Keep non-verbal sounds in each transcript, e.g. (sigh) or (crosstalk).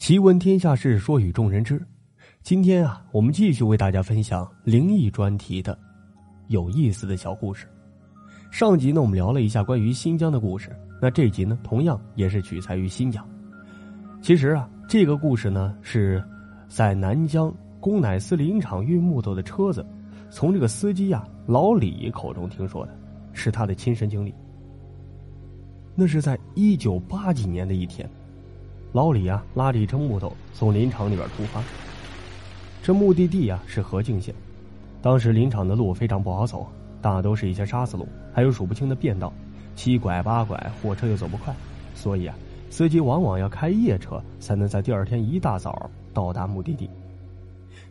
奇闻天下事，说与众人知。今天啊，我们继续为大家分享灵异专题的有意思的小故事。上集呢，我们聊了一下关于新疆的故事。那这集呢，同样也是取材于新疆。其实啊，这个故事呢，是在南疆公乃斯林场运木头的车子，从这个司机呀老李口中听说的，是他的亲身经历。那是在一九八几年的一天。老李啊，拉着一车木头从林场里边出发。这目的地啊是河静县，当时林场的路非常不好走，大都是一些沙子路，还有数不清的便道，七拐八拐，货车又走不快，所以啊，司机往往要开夜车才能在第二天一大早到达目的地。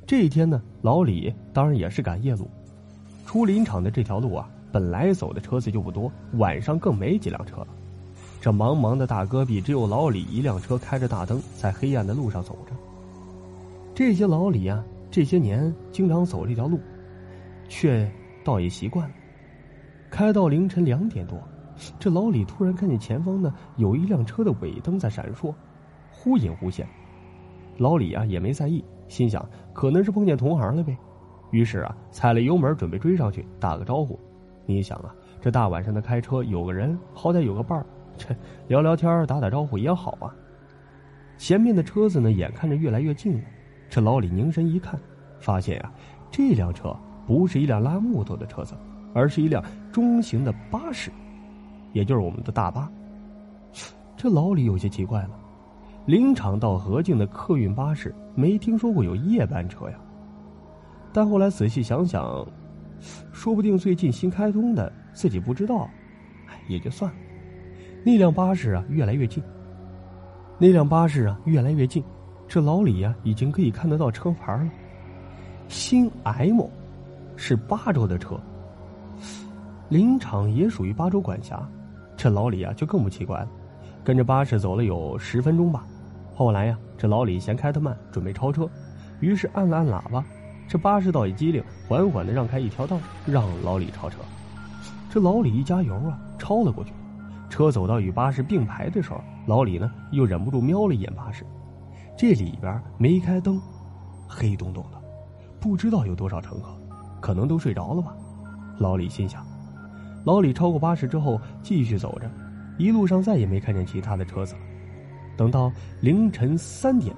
这一天呢，老李当然也是赶夜路。出林场的这条路啊，本来走的车子就不多，晚上更没几辆车了。这茫茫的大戈壁，只有老李一辆车开着大灯，在黑暗的路上走着。这些老李啊，这些年经常走这条路，却倒也习惯了。开到凌晨两点多，这老李突然看见前方呢有一辆车的尾灯在闪烁，忽隐忽现。老李啊也没在意，心想可能是碰见同行了呗，于是啊踩了油门准备追上去打个招呼。你想啊，这大晚上的开车，有个人好歹有个伴儿。这 (laughs) 聊聊天打打招呼也好啊。前面的车子呢，眼看着越来越近了。这老李凝神一看，发现呀，这辆车不是一辆拉木头的车子，而是一辆中型的巴士，也就是我们的大巴。这老李有些奇怪了，林场到河静的客运巴士没听说过有夜班车呀。但后来仔细想想，说不定最近新开通的，自己不知道，也就算了。那辆巴士啊，越来越近。那辆巴士啊，越来越近。这老李呀，已经可以看得到车牌了。新 M，是巴州的车。林场也属于巴州管辖。这老李啊，就更不奇怪了。跟着巴士走了有十分钟吧。后来呀，这老李嫌开的慢，准备超车，于是按了按喇叭。这巴士倒也机灵，缓缓的让开一条道，让老李超车。这老李一加油啊，超了过去。车走到与巴士并排的时候，老李呢又忍不住瞄了一眼巴士，这里边没开灯，黑洞洞的，不知道有多少乘客，可能都睡着了吧。老李心想。老李超过巴士之后继续走着，一路上再也没看见其他的车子了。等到凌晨三点，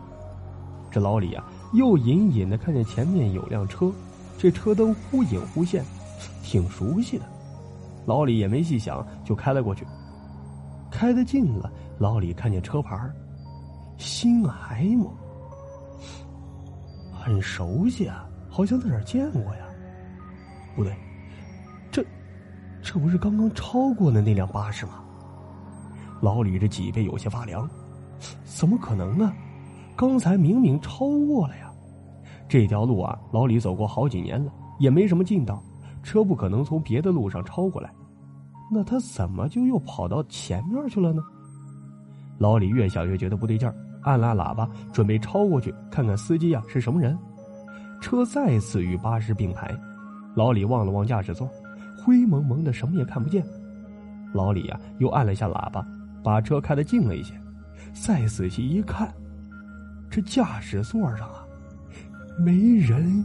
这老李啊又隐隐的看见前面有辆车，这车灯忽隐忽现，挺熟悉的。老李也没细想，就开了过去。开得近了，老李看见车牌儿新 M，很熟悉啊，好像在哪儿见过呀。不对，这这不是刚刚超过的那辆巴士吗？老李这脊背有些发凉，怎么可能呢？刚才明明超过了呀！这条路啊，老李走过好几年了，也没什么近道，车不可能从别的路上超过来。那他怎么就又跑到前面去了呢？老李越想越觉得不对劲儿，按拉喇叭准备超过去看看司机呀是什么人。车再次与巴士并排，老李望了望驾驶座，灰蒙蒙的，什么也看不见。老李呀又按了一下喇叭，把车开得近了一些。再仔细一看，这驾驶座上啊没人。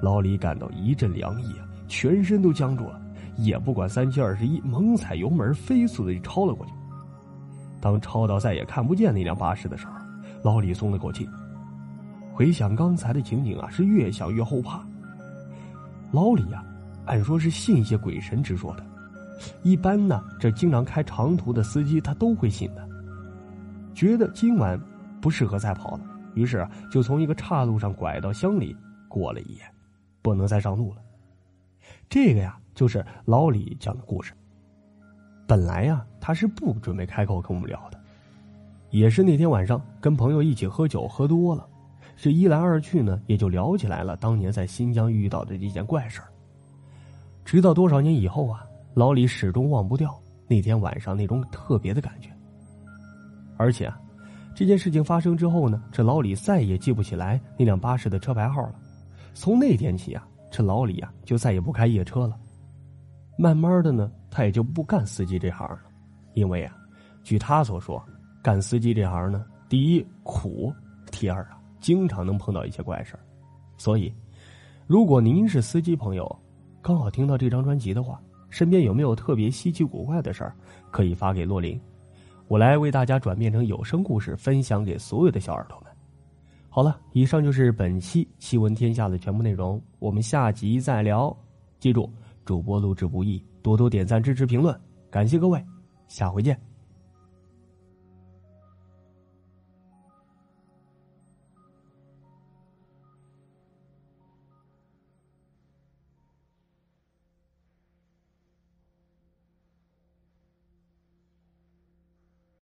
老李感到一阵凉意啊，全身都僵住了。也不管三七二十一，猛踩油门，飞速的就超了过去。当超到再也看不见那辆巴士的时候，老李松了口气。回想刚才的情景啊，是越想越后怕。老李呀，按说是信一些鬼神之说的，一般呢，这经常开长途的司机他都会信的。觉得今晚不适合再跑了，于是就从一个岔路上拐到乡里过了一夜，不能再上路了。这个呀。就是老李讲的故事。本来呀，他是不准备开口跟我们聊的，也是那天晚上跟朋友一起喝酒喝多了，这一来二去呢，也就聊起来了当年在新疆遇到的这件怪事儿。直到多少年以后啊，老李始终忘不掉那天晚上那种特别的感觉。而且啊，这件事情发生之后呢，这老李再也记不起来那辆巴士的车牌号了。从那天起啊，这老李啊就再也不开夜车了。慢慢的呢，他也就不干司机这行了，因为啊，据他所说，干司机这行呢，第一苦，第二啊，经常能碰到一些怪事所以，如果您是司机朋友，刚好听到这张专辑的话，身边有没有特别稀奇古怪的事儿，可以发给洛林，我来为大家转变成有声故事，分享给所有的小耳朵们。好了，以上就是本期奇闻天下的全部内容，我们下集再聊。记住，主播录制不易，多多点赞、支持、评论，感谢各位，下回见。